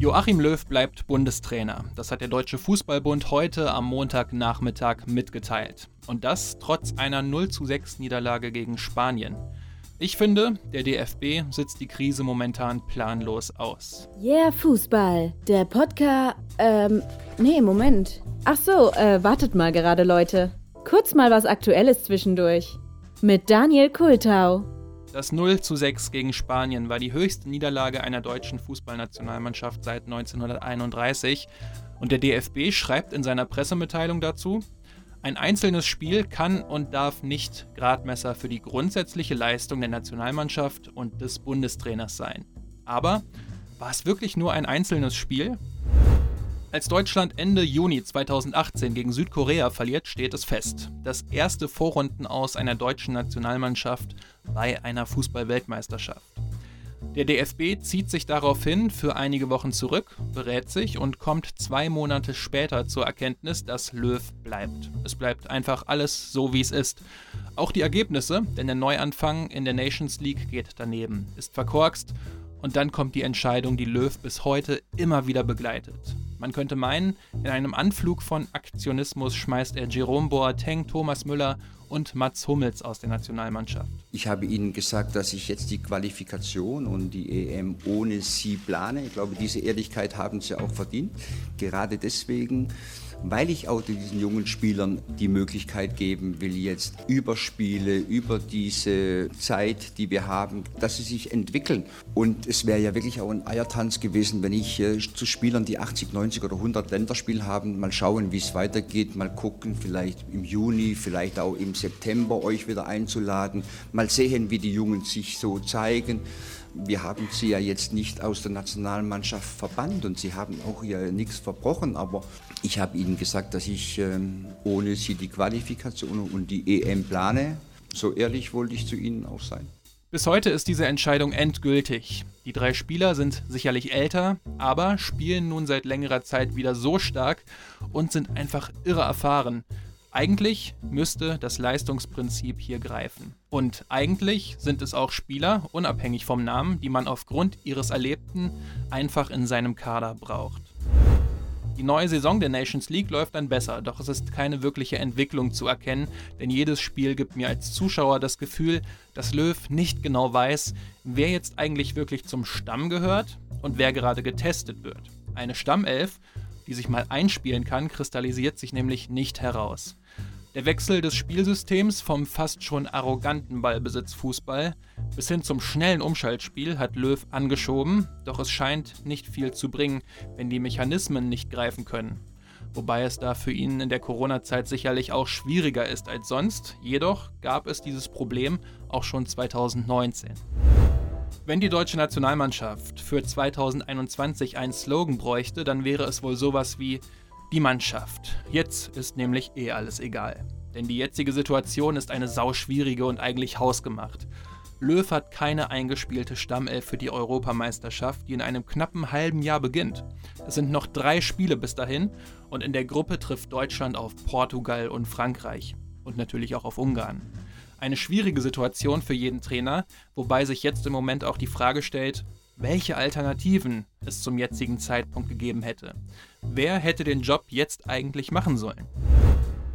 Joachim Löw bleibt Bundestrainer. Das hat der Deutsche Fußballbund heute am Montagnachmittag mitgeteilt. Und das trotz einer 0 zu 6 Niederlage gegen Spanien. Ich finde, der DFB sitzt die Krise momentan planlos aus. Yeah, Fußball. Der Podcast. Ähm, nee, Moment. Ach so, äh, wartet mal gerade, Leute. Kurz mal was Aktuelles zwischendurch. Mit Daniel Kultau. Das 0 zu 6 gegen Spanien war die höchste Niederlage einer deutschen Fußballnationalmannschaft seit 1931 und der DFB schreibt in seiner Pressemitteilung dazu, ein einzelnes Spiel kann und darf nicht Gradmesser für die grundsätzliche Leistung der Nationalmannschaft und des Bundestrainers sein. Aber war es wirklich nur ein einzelnes Spiel? Als Deutschland Ende Juni 2018 gegen Südkorea verliert, steht es fest. Das erste Vorrunden aus einer deutschen Nationalmannschaft bei einer Fußball-Weltmeisterschaft. Der DFB zieht sich daraufhin für einige Wochen zurück, berät sich und kommt zwei Monate später zur Erkenntnis, dass Löw bleibt. Es bleibt einfach alles so, wie es ist. Auch die Ergebnisse, denn der Neuanfang in der Nations League geht daneben, ist verkorkst und dann kommt die Entscheidung, die Löw bis heute immer wieder begleitet. Man könnte meinen, in einem Anflug von Aktionismus schmeißt er Jerome Boateng, Thomas Müller und Mats Hummels aus der Nationalmannschaft. Ich habe Ihnen gesagt, dass ich jetzt die Qualifikation und die EM ohne Sie plane. Ich glaube, diese Ehrlichkeit haben Sie auch verdient. Gerade deswegen weil ich auch diesen jungen Spielern die Möglichkeit geben will, jetzt über Spiele, über diese Zeit, die wir haben, dass sie sich entwickeln. Und es wäre ja wirklich auch ein Eiertanz gewesen, wenn ich äh, zu Spielern, die 80, 90 oder 100 Länderspiel haben, mal schauen, wie es weitergeht, mal gucken, vielleicht im Juni, vielleicht auch im September euch wieder einzuladen, mal sehen, wie die Jungen sich so zeigen. Wir haben sie ja jetzt nicht aus der Nationalmannschaft verbannt und sie haben auch hier nichts verbrochen, aber ich habe ihnen gesagt, dass ich ähm, ohne sie die Qualifikation und die EM plane. So ehrlich wollte ich zu ihnen auch sein. Bis heute ist diese Entscheidung endgültig. Die drei Spieler sind sicherlich älter, aber spielen nun seit längerer Zeit wieder so stark und sind einfach irre erfahren. Eigentlich müsste das Leistungsprinzip hier greifen. Und eigentlich sind es auch Spieler, unabhängig vom Namen, die man aufgrund ihres Erlebten einfach in seinem Kader braucht. Die neue Saison der Nations League läuft dann besser, doch es ist keine wirkliche Entwicklung zu erkennen, denn jedes Spiel gibt mir als Zuschauer das Gefühl, dass Löw nicht genau weiß, wer jetzt eigentlich wirklich zum Stamm gehört und wer gerade getestet wird. Eine Stammelf, die sich mal einspielen kann, kristallisiert sich nämlich nicht heraus. Der Wechsel des Spielsystems vom fast schon arroganten Ballbesitzfußball bis hin zum schnellen Umschaltspiel hat Löw angeschoben, doch es scheint nicht viel zu bringen, wenn die Mechanismen nicht greifen können. Wobei es da für ihn in der Corona-Zeit sicherlich auch schwieriger ist als sonst, jedoch gab es dieses Problem auch schon 2019. Wenn die deutsche Nationalmannschaft für 2021 einen Slogan bräuchte, dann wäre es wohl sowas wie die Mannschaft. Jetzt ist nämlich eh alles egal. Denn die jetzige Situation ist eine sauschwierige und eigentlich hausgemacht. Löw hat keine eingespielte Stammelf für die Europameisterschaft, die in einem knappen halben Jahr beginnt. Es sind noch drei Spiele bis dahin und in der Gruppe trifft Deutschland auf Portugal und Frankreich und natürlich auch auf Ungarn. Eine schwierige Situation für jeden Trainer, wobei sich jetzt im Moment auch die Frage stellt, welche Alternativen es zum jetzigen Zeitpunkt gegeben hätte. Wer hätte den Job jetzt eigentlich machen sollen?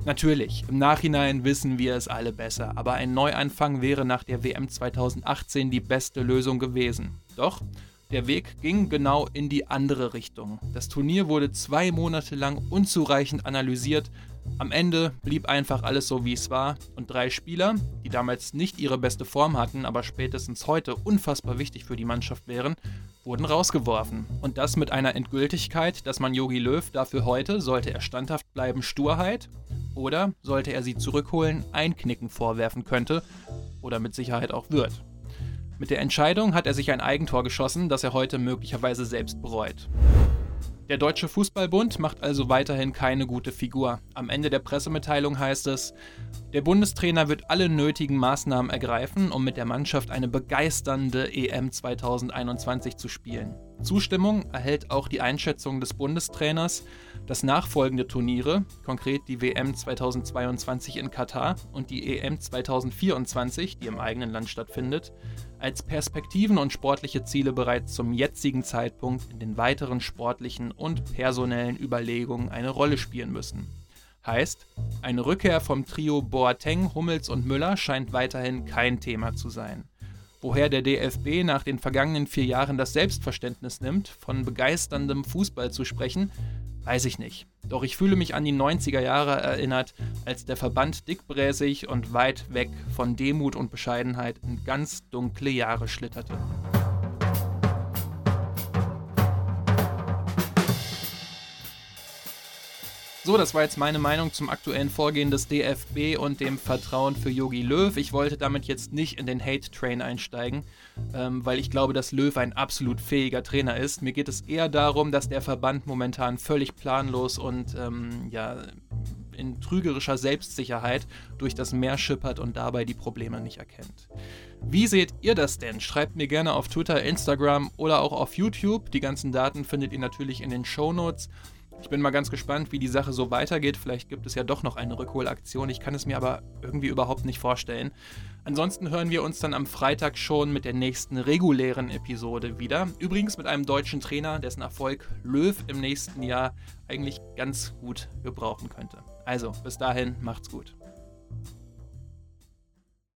Natürlich, im Nachhinein wissen wir es alle besser, aber ein Neuanfang wäre nach der WM 2018 die beste Lösung gewesen. Doch der Weg ging genau in die andere Richtung. Das Turnier wurde zwei Monate lang unzureichend analysiert. Am Ende blieb einfach alles so, wie es war. Und drei Spieler, die damals nicht ihre beste Form hatten, aber spätestens heute unfassbar wichtig für die Mannschaft wären, wurden rausgeworfen. Und das mit einer Endgültigkeit, dass man Yogi Löw dafür heute, sollte er standhaft bleiben, Sturheit oder sollte er sie zurückholen, Einknicken vorwerfen könnte oder mit Sicherheit auch wird. Mit der Entscheidung hat er sich ein Eigentor geschossen, das er heute möglicherweise selbst bereut. Der Deutsche Fußballbund macht also weiterhin keine gute Figur. Am Ende der Pressemitteilung heißt es, der Bundestrainer wird alle nötigen Maßnahmen ergreifen, um mit der Mannschaft eine begeisternde EM 2021 zu spielen. Zustimmung erhält auch die Einschätzung des Bundestrainers, dass nachfolgende Turniere, konkret die WM 2022 in Katar und die EM 2024, die im eigenen Land stattfindet, als Perspektiven und sportliche Ziele bereits zum jetzigen Zeitpunkt in den weiteren sportlichen und personellen Überlegungen eine Rolle spielen müssen. Heißt, eine Rückkehr vom Trio Boateng, Hummels und Müller scheint weiterhin kein Thema zu sein. Woher der DFB nach den vergangenen vier Jahren das Selbstverständnis nimmt, von begeisterndem Fußball zu sprechen, weiß ich nicht. Doch ich fühle mich an die 90er Jahre erinnert, als der Verband dickbräsig und weit weg von Demut und Bescheidenheit in ganz dunkle Jahre schlitterte. So, das war jetzt meine Meinung zum aktuellen Vorgehen des DFB und dem Vertrauen für Yogi Löw. Ich wollte damit jetzt nicht in den Hate-Train einsteigen, ähm, weil ich glaube, dass Löw ein absolut fähiger Trainer ist. Mir geht es eher darum, dass der Verband momentan völlig planlos und ähm, ja, in trügerischer Selbstsicherheit durch das Meer schippert und dabei die Probleme nicht erkennt. Wie seht ihr das denn? Schreibt mir gerne auf Twitter, Instagram oder auch auf YouTube. Die ganzen Daten findet ihr natürlich in den Show Notes. Ich bin mal ganz gespannt, wie die Sache so weitergeht. Vielleicht gibt es ja doch noch eine Rückholaktion. Ich kann es mir aber irgendwie überhaupt nicht vorstellen. Ansonsten hören wir uns dann am Freitag schon mit der nächsten regulären Episode wieder. Übrigens mit einem deutschen Trainer, dessen Erfolg Löw im nächsten Jahr eigentlich ganz gut gebrauchen könnte. Also, bis dahin, macht's gut.